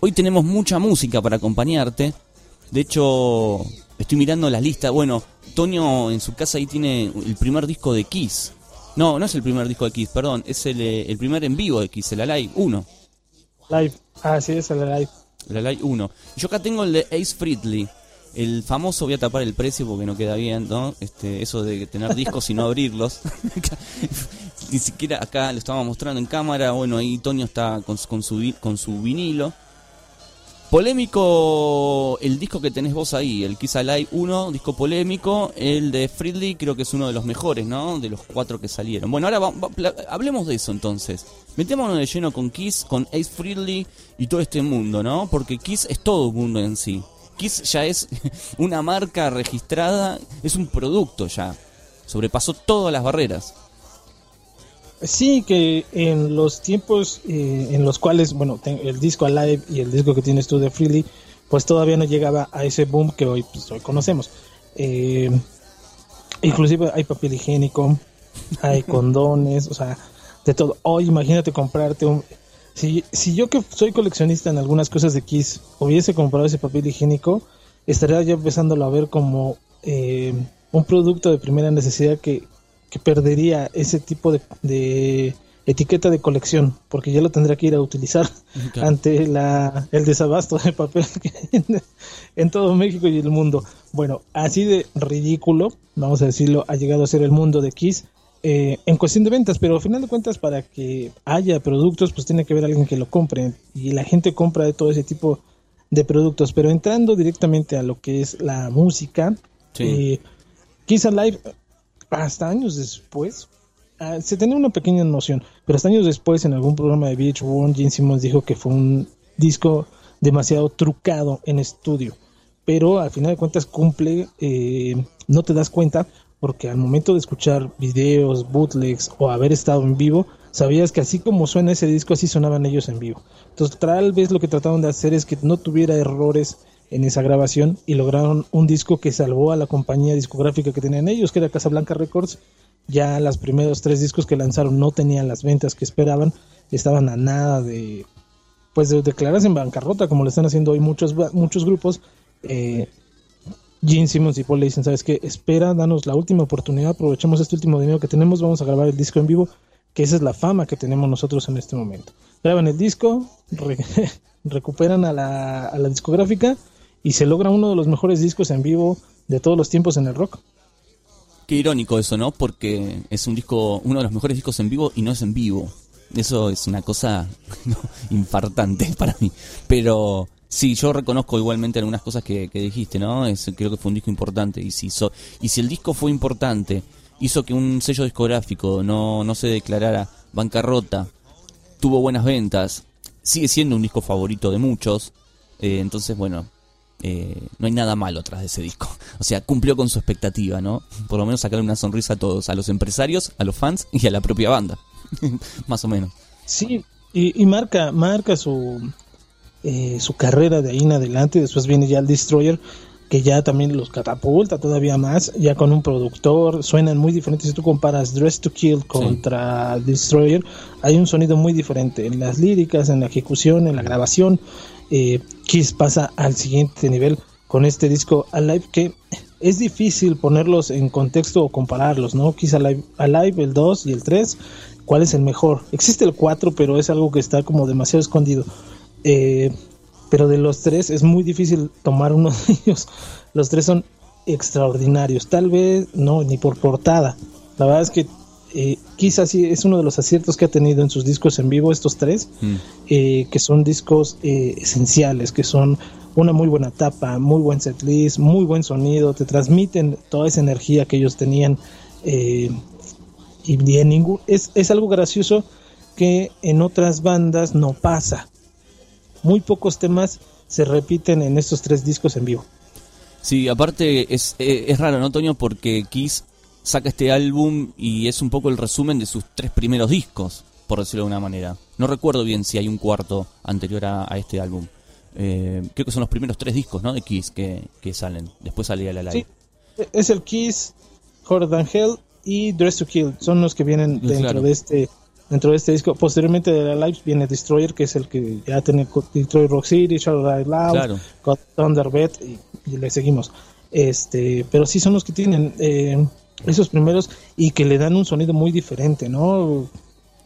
hoy tenemos mucha música para acompañarte. De hecho, estoy mirando la lista. Bueno, Toño en su casa ahí tiene el primer disco de Kiss. No, no es el primer disco de Kiss, perdón. Es el, eh, el primer en vivo de Kiss, el Alive 1. Live. Ah, sí, es el Live. El Alive 1. Yo acá tengo el de Ace Frehley. El famoso, voy a tapar el precio porque no queda bien, ¿no? Este, eso de tener discos y no abrirlos. Ni siquiera acá lo estaba mostrando en cámara. Bueno, ahí Toño está con, su- con, su, con su vinilo. Polémico el disco que tenés vos ahí, el Kiss Alive 1, disco polémico. El de Frehley creo que es uno de los mejores, ¿no? De los cuatro que salieron. Bueno, ahora va- hablemos de eso entonces. Metémonos de lleno con Kiss, con Ace Frehley y todo este mundo, ¿no? Porque Kiss es todo un mundo en sí. Kiss ya es una marca registrada, es un producto ya. Sobrepasó todas las barreras. Sí, que en los tiempos eh, en los cuales, bueno, el disco Alive y el disco que tienes tú de Freely, pues todavía no llegaba a ese boom que hoy, pues, hoy conocemos. Eh, inclusive hay papel higiénico, hay condones, o sea, de todo. Hoy imagínate comprarte un... Si, si yo que soy coleccionista en algunas cosas de Kiss hubiese comprado ese papel higiénico, estaría ya empezándolo a ver como eh, un producto de primera necesidad que, que perdería ese tipo de, de etiqueta de colección, porque ya lo tendría que ir a utilizar ante la, el desabasto de papel que hay en, en todo México y el mundo. Bueno, así de ridículo, vamos a decirlo, ha llegado a ser el mundo de Kiss eh, en cuestión de ventas, pero al final de cuentas para que haya productos, pues tiene que haber alguien que lo compre y la gente compra de todo ese tipo de productos, pero entrando directamente a lo que es la música, Sí. eh, Kiss Alive, hasta años después, ah, se tenía una pequeña noción, pero hasta años después en algún programa de VH1, Gene Simmons dijo que fue un disco demasiado trucado en estudio, pero al final de cuentas cumple, eh, no te das cuenta porque al momento de escuchar videos, bootlegs o haber estado en vivo, sabías que así como suena ese disco, así sonaban ellos en vivo. Entonces tal vez lo que trataron de hacer es que no tuviera errores en esa grabación y lograron un disco que salvó a la compañía discográfica que tenían ellos, que era Casablanca Records. Ya los primeros tres discos que lanzaron no tenían las ventas que esperaban, estaban a nada de pues de declararse en bancarrota como lo están haciendo hoy muchos muchos grupos. Eh, Gene Simmons y Paul le dicen, ¿sabes qué? Espera, danos la última oportunidad, aprovechemos este último dinero que tenemos, vamos a grabar el disco en vivo, que esa es la fama que tenemos nosotros en este momento. Graban el disco, re- recuperan a la, a la discográfica y se logra uno de los mejores discos en vivo de todos los tiempos en el rock. Qué irónico eso, ¿no? Porque es un disco, uno de los mejores discos en vivo y no es en vivo. Eso es una cosa infartante para mí. Pero sí, yo reconozco igualmente algunas cosas que, que dijiste, ¿no? Es, creo que fue un disco importante. Y si, so- y si el disco fue importante, hizo que un sello discográfico no, no se declarara bancarrota, tuvo buenas ventas, sigue siendo un disco favorito de muchos. eh, entonces, bueno, eh, no hay nada malo atrás de ese disco. O sea, cumplió con su expectativa, ¿no? Por lo menos sacarle una sonrisa a todos, a los empresarios, a los fans y a la propia banda. Más o menos. Sí, y, y marca, marca su, eh, su carrera de ahí en adelante. Después viene ya el Destroyer, que ya también los catapulta todavía más, ya con un productor. Suenan muy diferentes. Si tú comparas Dress to Kill contra Destroyer, hay un sonido muy diferente en las líricas, en la ejecución, en la grabación. Eh, Kiss pasa al siguiente nivel con este disco Alive que es difícil ponerlos en contexto o compararlos, ¿no? Kiss Alive, Alive el 2 y el 3, ¿cuál es el mejor? Existe el 4, pero es algo que está como demasiado escondido. Eh, pero de los tres es muy difícil tomar uno de ellos. Los tres son extraordinarios, tal vez no, ni por portada. La verdad es que eh, quizás sí es uno de los aciertos que ha tenido en sus discos en vivo estos tres, Mm. eh, que son discos eh, esenciales, que son una muy buena tapa, muy buen setlist, muy buen sonido, te transmiten toda esa energía que ellos tenían. eh, y en ningún, es, es algo gracioso que en otras bandas no pasa. Muy pocos temas se repiten en estos tres discos en vivo. Sí, aparte es, eh, es raro, ¿no, Toño? Porque Kiss saca este álbum y es un poco el resumen de sus tres primeros discos, por decirlo de una manera. No recuerdo bien si hay un cuarto anterior a, a este álbum. Eh, creo que son los primeros tres discos, ¿no? De Kiss que, que salen. Después salía la live. Sí, es el Kiss, Than Hell y Dress to Kill. Son los que vienen dentro claro. de este dentro de este disco. Posteriormente de la Lives viene Destroyer, que es el que ya tiene Detroit Rock City, Shadow Die Loud, Thunderbird y, le seguimos. Este, pero sí son los que tienen eh, esos primeros y que le dan un sonido muy diferente, ¿no?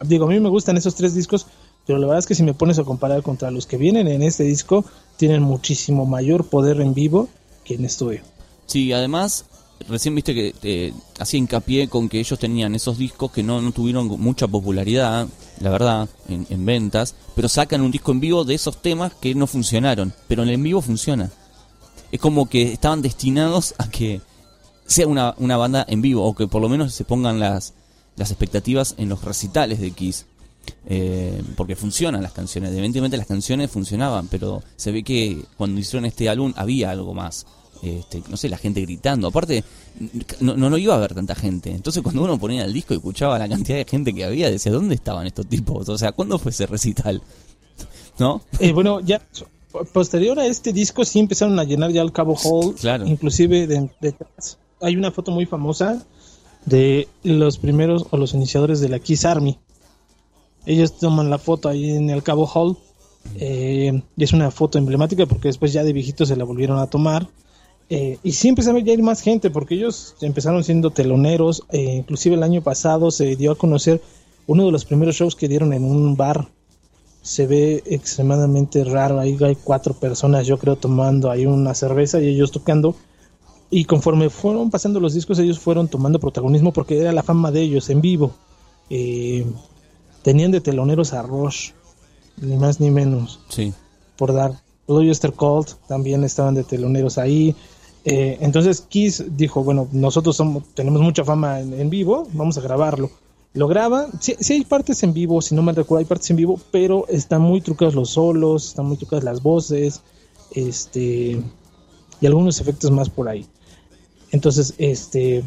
Digo, a mí me gustan esos tres discos, pero la verdad es que si me pones a comparar contra los que vienen en este disco, tienen muchísimo mayor poder en vivo que en estudio. Sí, además recién viste que eh, hacía hincapié con que ellos tenían esos discos que no, no tuvieron mucha popularidad, la verdad, en, ventas, pero sacan un disco en vivo de esos temas que no funcionaron, pero en el en vivo funciona. Es como que estaban destinados a que sea una, una banda en vivo, o que por lo menos se pongan las, las expectativas en los recitales de Kiss. Eh, porque funcionan las canciones, evidentemente las canciones funcionaban, pero se ve que cuando hicieron este álbum había algo más este, no sé, la gente gritando. Aparte, no, no, iba a haber tanta gente. Entonces, cuando uno ponía el disco y escuchaba la cantidad de gente que había, decía, ¿dónde estaban estos tipos? O sea, ¿cuándo fue ese recital? ¿No? Eh, bueno, ya posterior a este disco sí empezaron a llenar ya el Cabo Hall. Claro. Inclusive de, hay una foto muy famosa de los primeros o los iniciadores de la Kiss Army. Ellos toman la foto ahí en el Cabo Hall. Eh, y es una foto emblemática porque después ya de viejitos se la volvieron a tomar. Eh, y sí empezaron a ir más gente porque ellos empezaron siendo teloneros. Eh, inclusive el año pasado se dio a conocer uno de los primeros shows que dieron en un bar. Se ve extremadamente raro. Ahí hay cuatro personas, yo creo, tomando ahí una cerveza y ellos tocando. Y conforme fueron pasando los discos, ellos fueron tomando protagonismo porque era la fama de ellos en vivo. Eh, tenían de teloneros a Rush, ni más ni menos. Sí. Por dar. Bluester Cold también estaban de teloneros ahí. Eh, entonces Kiss dijo, bueno, nosotros somos, tenemos mucha fama en, vivo, vamos a grabarlo. Lo graba, sí, hay partes en vivo, si no me recuerdo, hay partes en vivo, pero están muy trucados los solos, están muy trucadas las voces, este, y algunos efectos más por ahí. Entonces, este,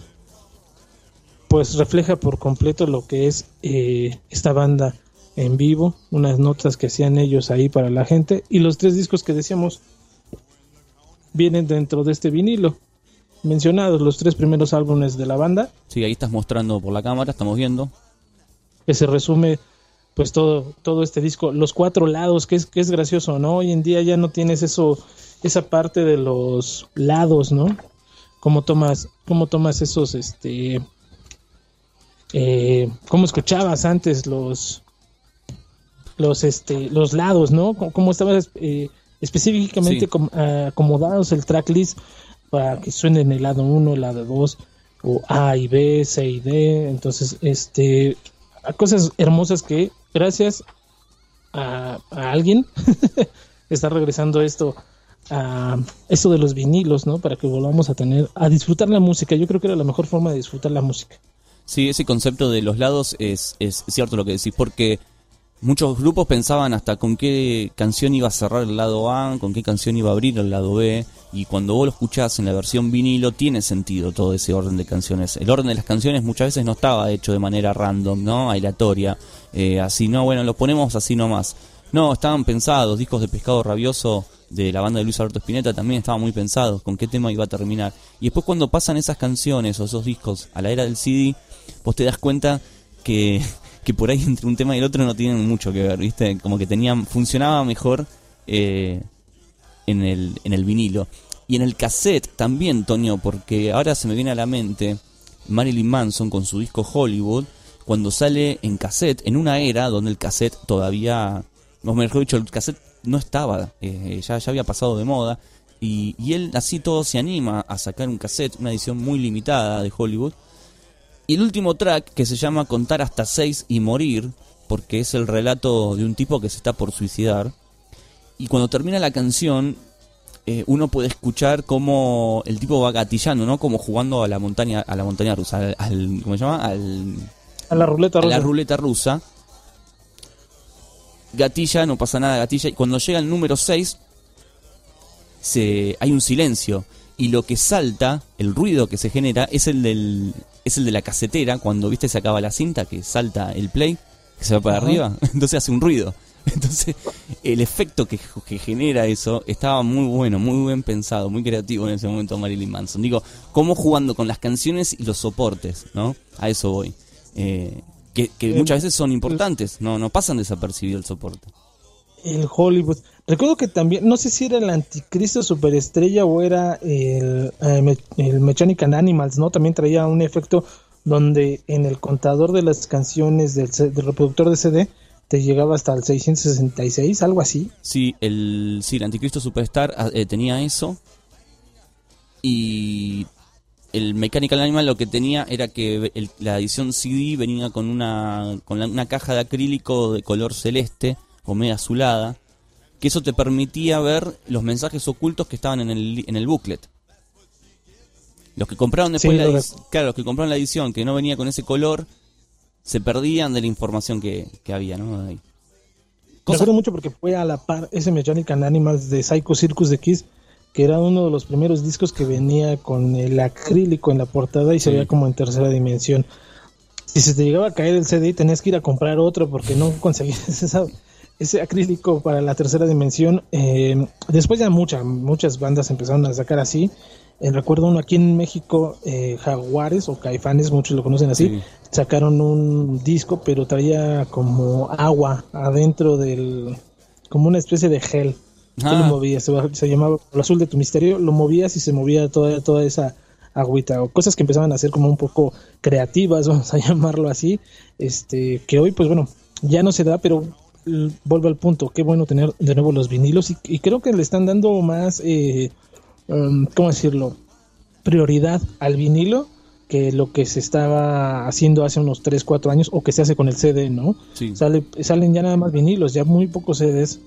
pues refleja por completo lo que es eh, esta banda en vivo, unas notas que hacían ellos ahí para la gente, y los tres discos que decíamos, vienen dentro de este vinilo. Mencionados los tres primeros álbumes de la banda. Sí, ahí estás mostrando por la cámara, estamos viendo. Que se resume pues todo, todo este disco, los cuatro lados, que es, que es gracioso, ¿no? Hoy en día ya no tienes eso, esa parte de los lados, ¿no? Cómo tomas, cómo tomas esos, este, eh, cómo escuchabas antes los, los, este, los lados, ¿no? Cómo, estabas eh, específicamente eh, acomodados el tracklist para que suene en el lado 1, el lado 2, o A y B, C y D. Entonces, este, cosas hermosas que gracias a, alguien está regresando esto a esto de los vinilos, ¿no? Para que volvamos a tener, a disfrutar la música. Yo creo que era la mejor forma de disfrutar la música. Sí, ese concepto de los lados es, es cierto lo que decís, porque Muchos grupos pensaban hasta con qué canción iba a cerrar el lado A, con qué canción iba a abrir el lado B, y cuando vos lo escuchás en la versión vinilo tiene sentido todo ese orden de canciones. El orden de las canciones muchas veces no estaba hecho de manera random, ¿no? Aleatoria, eh, así, no, bueno, lo ponemos así nomás. No, estaban pensados, discos de Pescado Rabioso de la banda de Luis Alberto Spinetta también estaban muy pensados, con qué tema iba a terminar. Y después cuando pasan esas canciones o esos discos a la era del CD, vos te das cuenta que que por ahí entre un tema y el otro no tienen mucho que ver, ¿viste? Como que tenían, funcionaba mejor eh, en, el, en el vinilo. Y en el cassette también, Toño, porque ahora se me viene a la mente Marilyn Manson con su disco Hollywood, cuando sale en cassette, en una era donde el cassette todavía, no mejor dicho, el cassette no estaba, eh, ya, ya había pasado de moda, y, y él así todo se anima a sacar un cassette, una edición muy limitada de Hollywood, y el último track, que se llama Contar hasta seis y morir, porque es el relato de un tipo que se está por suicidar. Y cuando termina la canción, eh, uno puede escuchar cómo el tipo va gatillando, ¿no? Como jugando a la montaña, a la montaña rusa, al, ¿cómo se llama? Al, a la ruleta rusa. A la ruleta rusa. Gatilla, no pasa nada, gatilla. Y cuando llega el número 6, se, hay un silencio. Y lo que salta, el ruido que se genera, es el del, es el de la casetera, cuando viste se acaba la cinta, que salta el play, que se va para arriba, entonces hace un ruido. Entonces, el efecto que, genera eso estaba muy bueno, muy bien pensado, muy creativo en ese momento Marilyn Manson. Digo, cómo jugando con las canciones y los soportes, ¿no? A eso voy. Eh, que, que muchas veces son importantes, no, no pasan desapercibido el soporte. El Hollywood. Recuerdo que también, no sé si era el Anticristo Superestrella o era el, eh, el Mechanical Animals, ¿no? También traía un efecto donde en el contador de las canciones del, del reproductor de CD te llegaba hasta el 666, algo así. Sí, el, sí, el Anticristo Superstar ah, eh, tenía eso. Y el Mechanical Animal lo que tenía era que la edición CD venía con una, con una caja de acrílico de color celeste o media azulada, que eso te permitía ver los mensajes ocultos que estaban en el, en el booklet. Los que compraron después la claro, los que compraron la edición que no venía con ese color, se perdían de la información que, había, ¿no? Ahí. Me acuerdo mucho porque fue a la par ese Mechanical Animals de Psycho Circus de Kiss, que era uno de los primeros discos que venía con el acrílico en la portada y se veía como en tercera dimensión. Si se te llegaba a caer el CD, tenías que ir a comprar otro porque no conseguías ese acrílico para la tercera dimensión. Eh, después ya muchas, muchas bandas empezaron a sacar así. Eh, recuerdo uno aquí en México, eh, Jaguares o Caifanes, muchos lo conocen así, sacaron un disco, pero traía como agua adentro del, como una especie de gel. lo ah. movías, se, llamaba el azul de tu misterio, lo movías y se movía toda, toda esa agüita, o cosas que empezaban a ser como un poco creativas, vamos a llamarlo así, este, que hoy pues bueno, ya no se da, pero vuelvo al punto, qué bueno tener de nuevo los vinilos y, y creo que le están dando más eh, Um, ¿cómo decirlo? Prioridad al vinilo que lo que se estaba haciendo hace unos 3, 4 años o que se hace con el CD, ¿no? Sale, salen ya nada más vinilos, ya muy pocos CDs.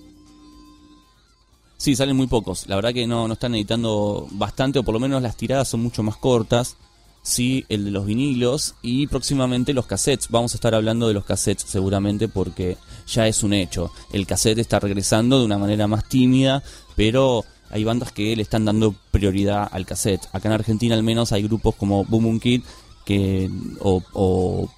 Sí, salen muy pocos. La verdad que no, no están editando bastante, o por lo menos las tiradas son mucho más cortas. Sí, el de los vinilos y próximamente los cassettes. Vamos a estar hablando de los cassettes seguramente porque ya es un hecho. El cassette está regresando de una manera más tímida, pero hay bandas que le están dando prioridad al cassette. Acá en Argentina al menos hay grupos como Boom Boom Kid que, o,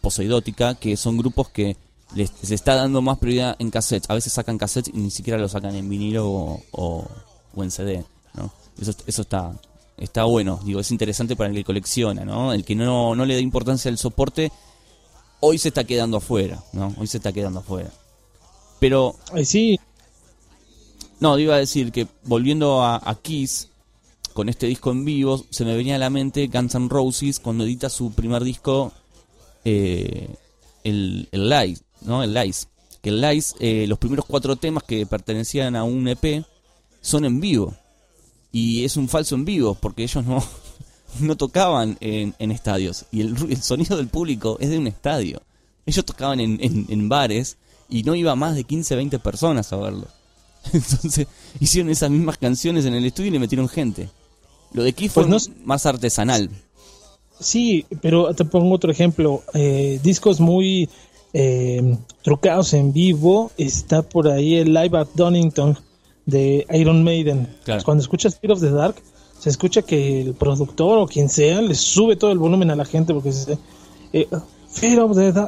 Poseidótica, que son grupos que les, está dando más prioridad en cassette. A veces sacan cassette y ni siquiera lo sacan en vinilo o, o, en CD. ¿no? Eso, eso está, está bueno. Digo, es interesante para el que colecciona. ¿no? El que no, no le da importancia al soporte, hoy se está quedando afuera. ¿no? Hoy se está quedando afuera. Pero... Sí, no, iba a decir que volviendo a, Kiss, con este disco en vivo, se me venía a la mente Guns N' Roses cuando edita su primer disco, eh, el, el Lies, ¿no? El Lies. Que el Lies, eh, los primeros cuatro temas que pertenecían a un EP son en vivo. Y es un falso en vivo, porque ellos no, no tocaban en, estadios. Y el, el, sonido del público es de un estadio. Ellos tocaban en, en, en bares y no iba más de 15, 20 personas a verlo. Entonces hicieron esas mismas canciones en el estudio y le metieron gente. Lo de fue pues más artesanal. Sí, pero te pongo otro ejemplo. Eh, discos muy eh, trucados en vivo. Está por ahí el Live at Donington de Iron Maiden. Cuando escuchas Fear of the Dark, se escucha que el productor o quien sea le sube todo el volumen a la gente porque se, eh,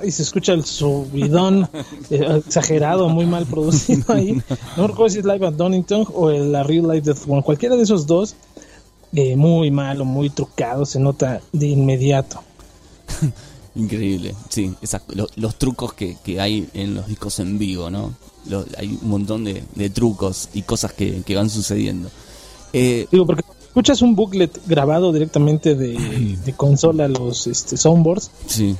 y se escucha el subidón eh, exagerado, muy mal producido ahí. No recuerdo si es Live at Donington o la Real Life Death One. Cualquiera de esos dos, eh, muy malo, muy trucado, se nota de inmediato. Increíble, sí, los trucos que, hay en los discos en vivo, ¿no? hay un montón de, trucos y cosas que, van sucediendo. Eh, Digo, porque escuchas un booklet grabado directamente de, de consola, los este, soundboards. Sí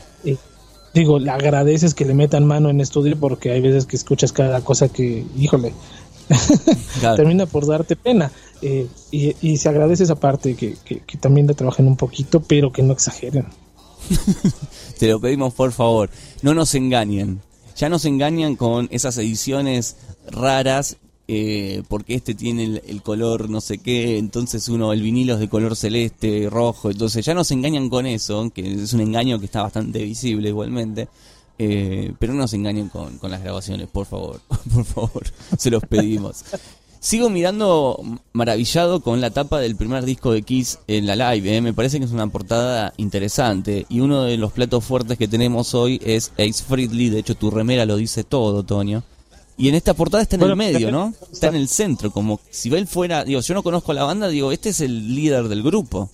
digo, le agradeces que le metan mano en estudio porque hay veces que escuchas cada cosa que, híjole, termina por darte pena. Eh, y, se agradece esa parte que, que, también le trabajen un poquito, pero que no exageren. Te lo pedimos por favor, no nos engañen. Ya nos engañan con esas ediciones raras eh, porque este tiene el, color no sé qué, entonces uno, el vinilo es de color celeste, rojo, entonces ya nos engañan con eso, que es un engaño que está bastante visible igualmente, eh, pero no nos engañen con, las grabaciones, por favor, por favor, se los pedimos. Sigo mirando maravillado con la tapa del primer disco de Kiss en la live, eh, me parece que es una portada interesante y uno de los platos fuertes que tenemos hoy es Ace Frehley, de hecho tu remera lo dice todo, Toño. Y en esta portada está en el medio, ¿no? Está en el centro, como si él fuera, digo, yo no conozco a la banda, digo, este es el líder del grupo.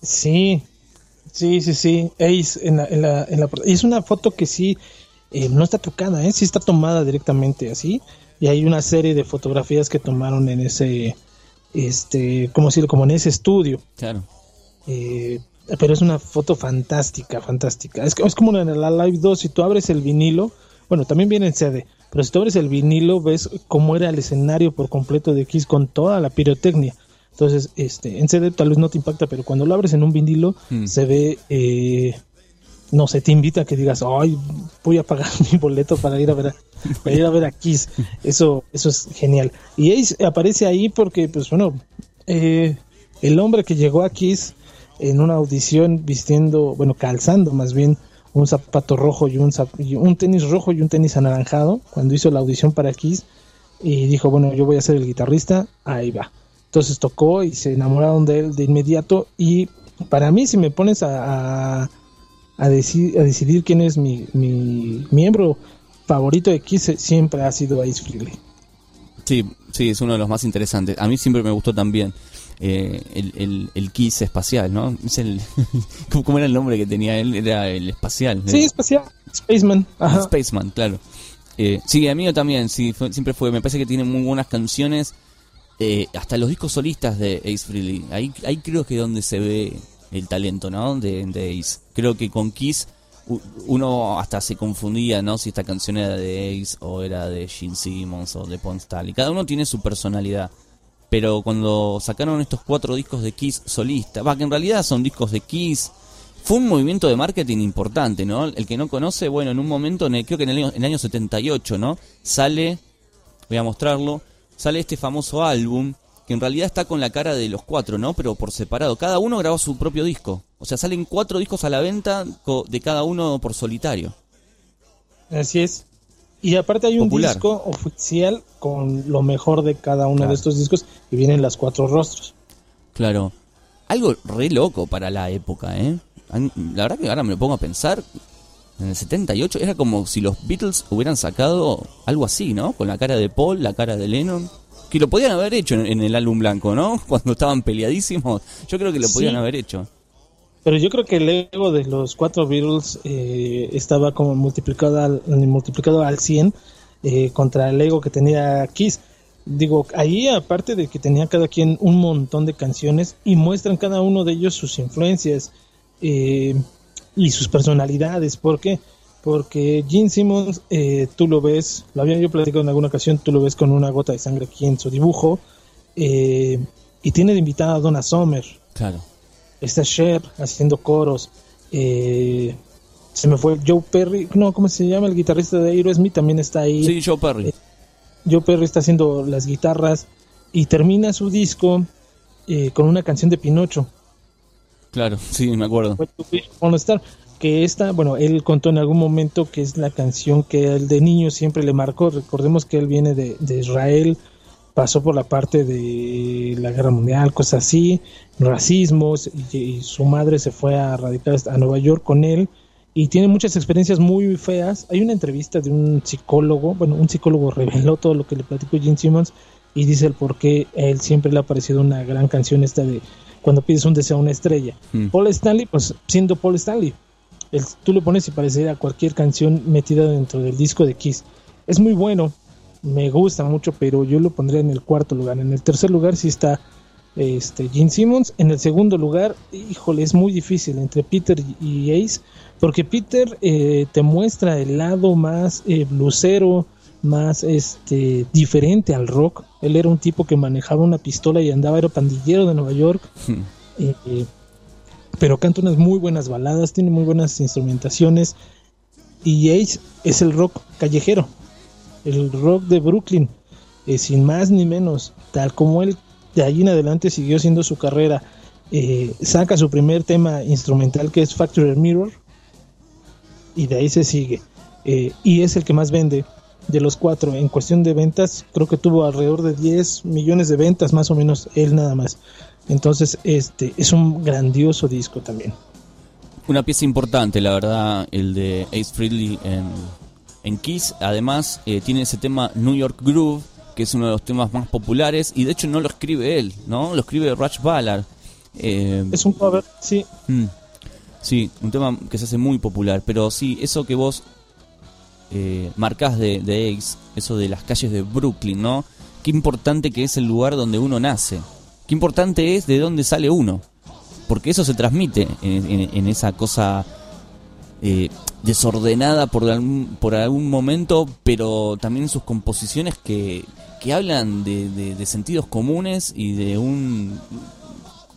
Sí, Sí, sí, sí. Ace en la, en la, en la, y es una foto que sí eh, no está tocada, ¿eh? sí está tomada directamente así. Y hay una serie de fotografías que tomaron en ese, este, ¿cómo decirlo? Como en ese estudio. Claro. Eh, pero es una foto fantástica, fantástica. Es, es como en la Live 2, si tú abres el vinilo, bueno, también viene en CD, pero si tú abres el vinilo, ves cómo era el escenario por completo de Kiss con toda la pirotecnia. Entonces, este, en CD tal vez no te impacta, pero cuando lo abres en un vinilo, Hmm. se ve, eh, no sé, te invita a que digas, ay, voy a pagar mi boleto para ir a ver para ir a, ver a Kiss. Eso, eso es genial. Y aparece ahí porque, pues bueno, eh, el hombre que llegó a Kiss en una audición vistiendo, bueno, calzando más bien un zapato rojo y un, un tenis rojo y un tenis anaranjado, cuando hizo la audición para Kiss, y dijo, bueno, yo voy a ser el guitarrista, ahí va. Entonces tocó y se enamoraron de él de inmediato y para mí si me pones a, a, a decidir quién es mi, mi miembro favorito de Kiss, siempre ha sido Ace Frehley. Sí, sí, es uno de los más interesantes. A mí siempre me gustó también eh, el, el, el Kiss espacial, ¿no? Es el, ¿cómo, era el nombre que tenía él? Era el espacial. Sí, espacial, Spaceman, ajá. Spaceman, claro. Eh, sí, a mí también, sí, fue- siempre fue. Me parece que tiene muy buenas canciones. eh, hasta los discos solistas de Ace Frehley. Ahí, ahí creo que es donde se ve el talento, ¿no? De, de Ace. Creo que con Kiss uno hasta se confundía, ¿no? Si esta canción era de Ace o era de Gene Simmons o de Paul Stanley. Cada uno tiene su personalidad. Pero cuando sacaron estos cuatro discos de Kiss solista, va, que en realidad son discos de Kiss, fue un movimiento de marketing importante, ¿no? El que no conoce, bueno, en un momento, creo que en el, año, en el año 78, ¿no? Sale, voy a mostrarlo, sale este famoso álbum, que en realidad está con la cara de los cuatro, ¿no? Pero por separado. Cada uno grabó su propio disco. O sea, salen cuatro discos a la venta de cada uno por solitario. Así es. Y aparte hay un Popular. disco oficial con lo mejor de cada uno Claro. de estos discos y vienen las cuatro rostros. Claro. Algo re loco para la época, ¿eh? La verdad que ahora me lo pongo a pensar. En el 78 era como si los Beatles hubieran sacado algo así, ¿no? Con la cara de Paul, la cara de Lennon. Que lo podían haber hecho en, en el álbum blanco, ¿no? Cuando estaban peleadísimos. Yo creo que lo podían Sí. haber hecho. Pero yo creo que el ego de los cuatro Beatles eh, estaba como multiplicado al, multiplicado al 100 eh, contra el ego que tenía Kiss. Digo, ahí aparte de que tenía cada quien un montón de canciones y muestran cada uno de ellos sus influencias eh, y sus personalidades. ¿Por qué? Porque Gene Simmons, eh, tú lo ves, lo había yo platicado en alguna ocasión, tú lo ves con una gota de sangre aquí en su dibujo eh, y tiene de invitada a Donna Summer Claro. Está Cher haciendo coros. eh, se me fue Joe Perry, no, ¿cómo se llama? El guitarrista de Aerosmith también está ahí. Sí, Joe Perry. Joe Perry está haciendo las guitarras y termina su disco eh, con una canción de Pinocho. Claro, sí, me acuerdo. Que esta, bueno, él contó en algún momento que es la canción que él de niño siempre le marcó. Recordemos que él viene de, de Israel, pasó por la parte de la guerra mundial, cosas así, racismos, y, y su madre se fue a radicar a Nueva York con él y tiene muchas experiencias muy feas. Hay una entrevista de un psicólogo, bueno, un psicólogo reveló todo lo que le platicó Gene Simmons y dice el por qué él siempre le ha parecido una gran canción esta de cuando pides un deseo a una estrella. Mm. Paul Stanley, pues siendo Paul Stanley, el- tú lo pones y parecería cualquier canción metida dentro del disco de Kiss. Es muy bueno, me gusta mucho, pero yo lo pondría en el cuarto lugar. En el tercer lugar sí está este, Gene Simmons. En el segundo lugar, híjole, es muy difícil entre Peter y Ace, porque Peter eh, te muestra el lado más eh, blusero, más este diferente al rock. Él era un tipo que manejaba una pistola y andaba, era pandillero de Nueva York. Eh, eh, pero canta unas muy buenas baladas, tiene muy buenas instrumentaciones. Y Ace es el rock callejero, el rock de Brooklyn, eh, sin más ni menos, tal como él de allí en adelante siguió siendo su carrera. eh, saca su primer tema instrumental que es Factory Mirror y de ahí se sigue. Eh, y es el que más vende de los cuatro. En cuestión de ventas, creo que tuvo alrededor de 10 millones de ventas, más o menos, él nada más. Entonces, este es un grandioso disco también. Una pieza importante, la verdad, el de Ace Frehley en, en Kiss. Además, eh, tiene ese tema New York Groove, que es uno de los temas más populares. Y de hecho, no lo escribe él, ¿no? Lo escribe Raj Ballard. Eh, Es un cover, sí. mm. Sí, un tema que se hace muy popular. Pero sí, eso que vos eh, marcás de, de Ace, eso de las calles de Brooklyn, ¿no? Qué importante que es el lugar donde uno nace. Qué importante es de dónde sale uno. Porque eso se transmite en, esa cosa eh, desordenada por algún, por algún momento, pero también en sus composiciones que, que hablan de, de, sentidos comunes y de un,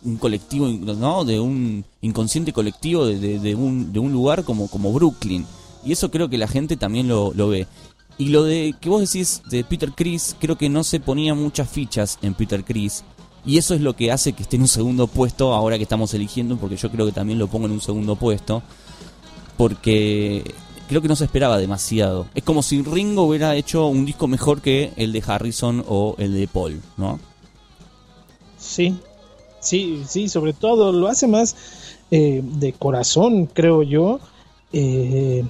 un colectivo, ¿no? De un inconsciente colectivo de, de, un, de un lugar como, como Brooklyn. Y eso creo que la gente también lo, lo ve. Y lo de que vos decís de Peter Chris, creo que no se ponía muchas fichas en Peter Chris. Y eso es lo que hace que esté en un segundo puesto ahora que estamos eligiendo, porque yo creo que también lo pongo en un segundo puesto. Porque creo que no se esperaba demasiado. Es como si Ringo hubiera hecho un disco mejor que el de Harrison o el de Paul, ¿no? Sí, sí, sí, sobre todo lo hace más eh, de corazón, creo yo. Eh,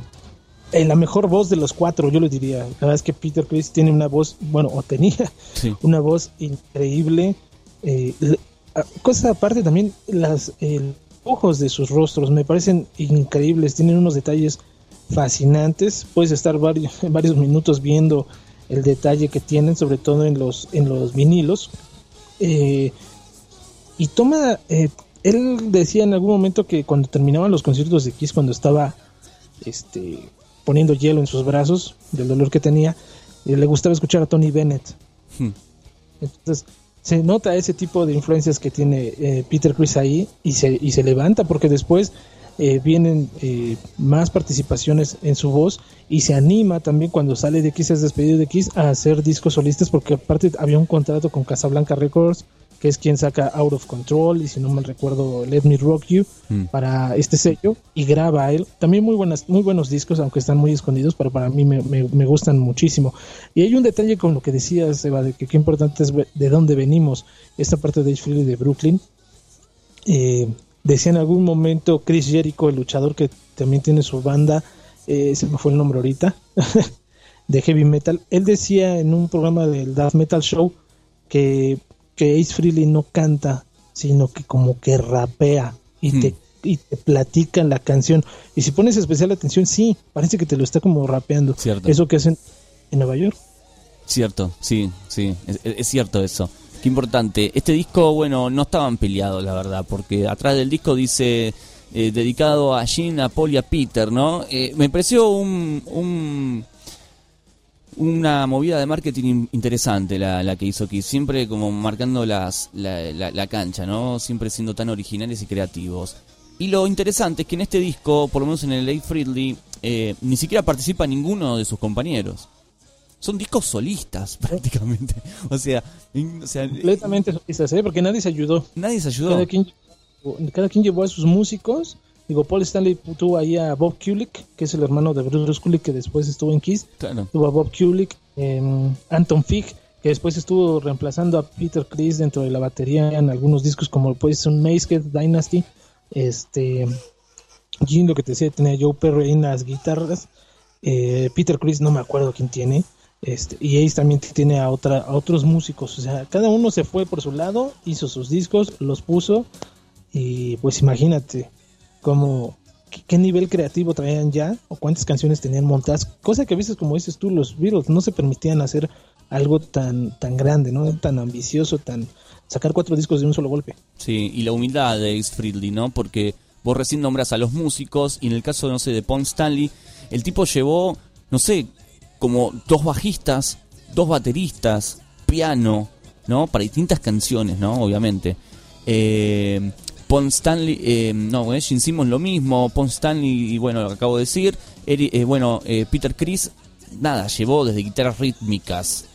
en la mejor voz de los cuatro, yo le diría. La verdad es que Peter Chris tiene una voz, bueno, o tenía una voz increíble. Eh, cosa aparte también, las ojos de sus rostros me parecen increíbles, tienen unos detalles fascinantes. Puedes estar varios, varios minutos viendo el detalle que tienen, sobre todo en los, en los vinilos. Eh, y toma, eh, él decía en algún momento que cuando terminaban los conciertos de Kiss, cuando estaba este, poniendo hielo en sus brazos del dolor que tenía, eh, le gustaba escuchar a Tony Bennett. Hmm. Entonces, se nota ese tipo de influencias que tiene eh, Peter Chris ahí y se, y se levanta porque después eh, vienen más participaciones en su voz y se anima también cuando sale de Kiss, es despedido de Kiss, a hacer discos solistas porque aparte había un contrato con Casablanca Records que es quien saca Out of Control y si no mal recuerdo Let Me Rock You mm. para este sello y graba él. También muy buenas, muy buenos discos, aunque están muy escondidos, pero para mí me, gustan muchísimo. Y hay un detalle con lo que decías, Eva, de que qué importante es de dónde venimos, esta parte de Freely de Brooklyn. Eh, decía en algún momento Chris Jericho, el luchador que también tiene su banda, eh, se me fue el nombre ahorita, de heavy metal. Él decía en un programa del Death Metal Show que que Ace Frehley no canta, sino que como que rapea y, te, hmm. y te platica la canción. Y si pones especial atención, sí, parece que te lo está como rapeando. Cierto. Eso que hacen en Nueva York. Cierto, sí, sí, es, cierto eso. Qué importante. Este disco, bueno, no estaban peleados, la verdad, porque atrás del disco dice eh, dedicado a Jean, a Paul y a Peter, ¿no? Eh, me pareció un, un una movida de marketing interesante la, la que hizo Kiss, siempre como marcando las, la, la, cancha, ¿no? Siempre siendo tan originales y creativos. Y lo interesante es que en este disco, por lo menos en el Late Friendly, eh, ni siquiera participa ninguno de sus compañeros. Son discos solistas, prácticamente. O sea, o sea completamente solistas, ¿eh? Porque nadie se ayudó. Nadie se ayudó. Cada quien, cada quien llevó a sus músicos Digo, Paul Stanley tuvo ahí a Bob Kulick, que es el hermano de Bruce Kulick, que después estuvo en Kiss. Tuvo a Bob Kulick, em, Anton Fig, que después estuvo reemplazando a Peter Chris dentro de la batería en algunos discos como pues un Maze Dynasty. Este, Jim, lo que te decía, tenía Joe Perry en las guitarras. Eh, Peter Chris, no me acuerdo quién tiene. Este, y Ace también tiene a, otra, a otros músicos. O sea, cada uno se fue por su lado, hizo sus discos, los puso. Y pues imagínate, como qué nivel creativo traían ya o cuántas canciones tenían montadas, cosa que a veces como dices tú los Beatles no se permitían hacer algo tan tan grande, no tan ambicioso, tan sacar cuatro discos de un solo golpe. Sí, y la humildad de Ace Frehley, ¿no? Porque vos recién nombras a los músicos y en el caso no sé de Paul Stanley, el tipo llevó, no sé, como dos bajistas, dos bateristas, piano, ¿no? Para distintas canciones, ¿no? Obviamente. Eh, Pon Stanley, eh, no, eh, Gene Simmons lo mismo, Pon Stanley, y bueno, lo que acabo de decir, eh, bueno, eh, Peter Chris, nada, llevó desde guitarras rítmicas,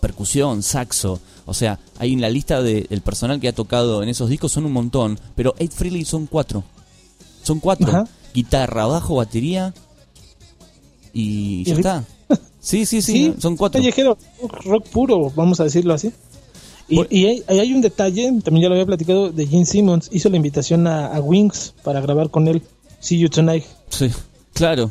percusión, saxo, o sea, ahí en la lista del personal que ha tocado en esos discos son un montón, pero Ed Freely son cuatro, son cuatro, guitarra, bajo, batería, y ya está. Sí, sí, sí, son cuatro. Callejero, rock puro, vamos a decirlo así. Y, hay, hay, un detalle, también ya lo había platicado, de Gene Simmons. Hizo la invitación a, Wings para grabar con él See You Tonight. Sí, claro.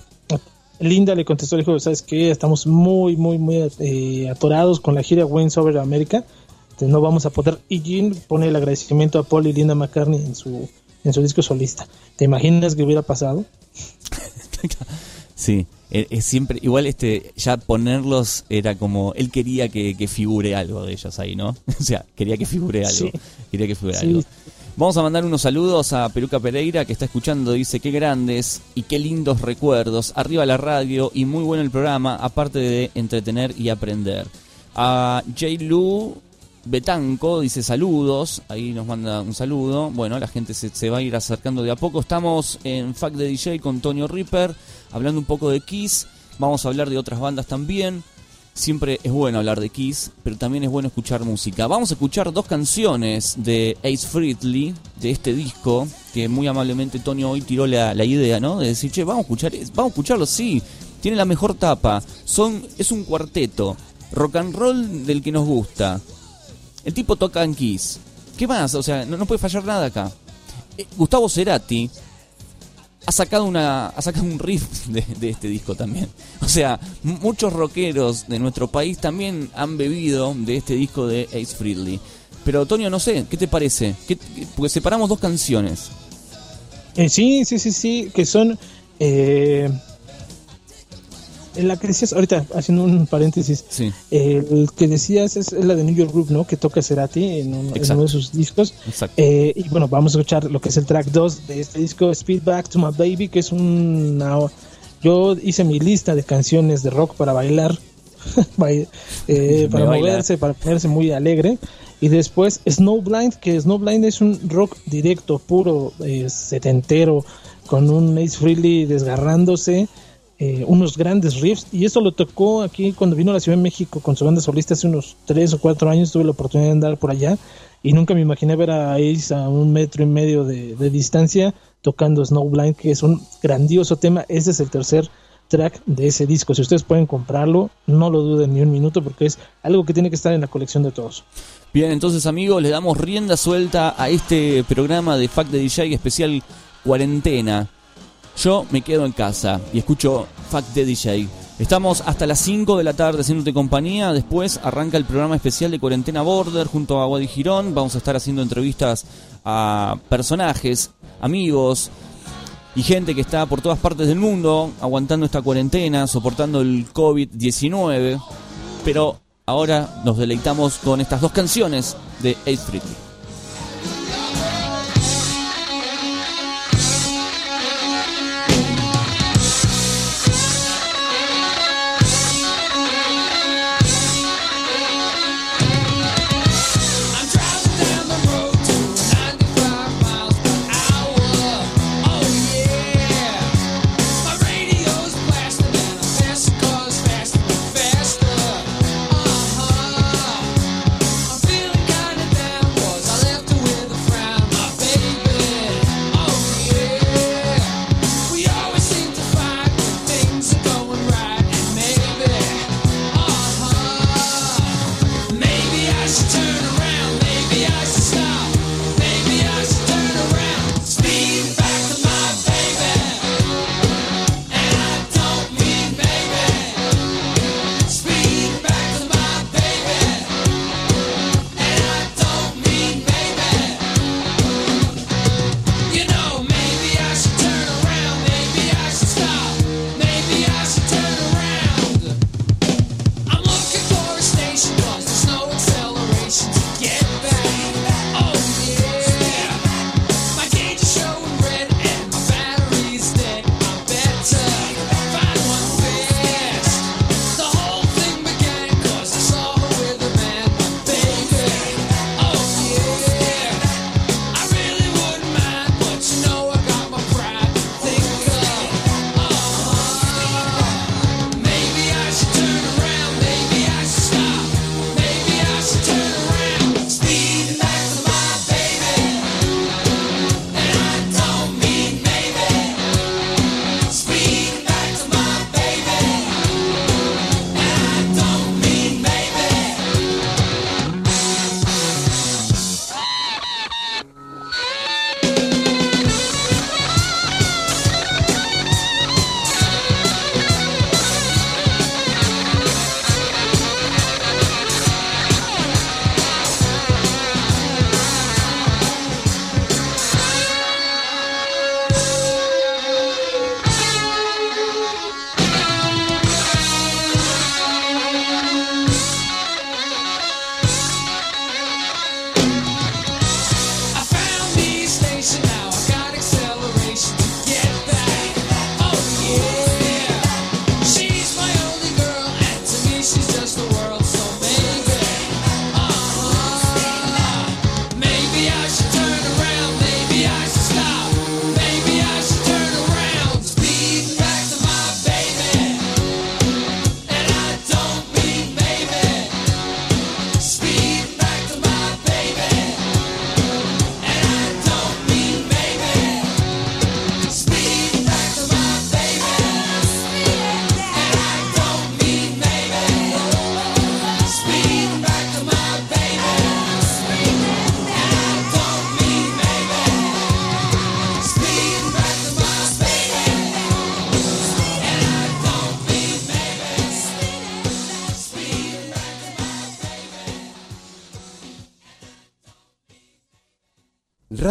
Linda le contestó, le dijo, ¿sabes qué? Estamos muy, muy, muy eh, atorados con la gira Wings Over America. Entonces no vamos a poder. Y Gene pone el agradecimiento a Paul y Linda McCartney en su, en su disco solista. ¿Te imaginas que hubiera pasado? sí, e, es siempre, igual este, ya ponerlos era como, él quería que, figure algo de ellos ahí, ¿no? o sea, quería que figure algo, quería que figure algo. Vamos a mandar unos saludos a Peruca Pereira que está escuchando, dice qué grandes y qué lindos recuerdos, arriba la radio y muy bueno el programa, aparte de entretener y aprender. A J. Lu Betanco dice saludos, ahí nos manda un saludo. Bueno, la gente se, va a ir acercando de a poco. Estamos en Fact de DJ con Tonio Ripper, hablando un poco de Kiss. Vamos a hablar de otras bandas también. Siempre es bueno hablar de Kiss, pero también es bueno escuchar música. Vamos a escuchar dos canciones de Ace Frehley, de este disco, que muy amablemente Tony hoy tiró la, idea, ¿no? De decir, che, vamos a escuchar, vamos a escucharlo, sí. Tiene la mejor tapa. Son, es un cuarteto. Rock and roll del que nos gusta. El tipo toca en Kiss. ¿Qué más? O sea, no, puede fallar nada acá. Eh, Gustavo Cerati ha sacado una ha sacado un riff de, este disco también. O sea, muchos rockeros de nuestro país también han bebido de este disco de Ace Frehley. Pero Antonio, no sé, ¿qué te parece? porque separamos dos canciones. Eh, sí, sí, sí, sí, que son eh, en la que decías, ahorita haciendo un paréntesis, el que decías es, la de New York Group, ¿no? Que toca Cerati en, uno de sus discos. Eh, y bueno, vamos a escuchar lo que es el track 2 de este disco, Speed Back to My Baby, que es una... Yo hice mi lista de canciones de rock para bailar, eh, para moverse, para ponerse muy alegre. Y después Snowblind, que Snowblind es un rock directo, puro, eh, setentero, con un Ace Frehley desgarrándose eh, unos grandes riffs y eso lo tocó aquí cuando vino a la Ciudad de México con su banda solista hace unos tres o cuatro años tuve la oportunidad de andar por allá y nunca me imaginé ver a Ace a un metro y medio de, distancia tocando Snowblind que es un grandioso tema. Ese es el tercer track de ese disco. Si ustedes pueden comprarlo no lo duden ni un minuto porque es algo que tiene que estar en la colección de todos. Bien, entonces amigos, le damos rienda suelta a este programa de Fact de DJ especial cuarentena yo me quedo en casa y escucho Fact de DJ. Estamos hasta las 5 de la tarde haciéndote compañía. Después arranca el programa especial de Cuarentena Border junto a Wadi Girón. Vamos a estar haciendo entrevistas a personajes, amigos y gente que está por todas partes del mundo aguantando esta cuarentena, soportando el COVID-19. Pero ahora nos deleitamos con estas dos canciones de Ace Frehley.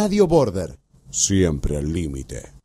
Radio Border, siempre al límite.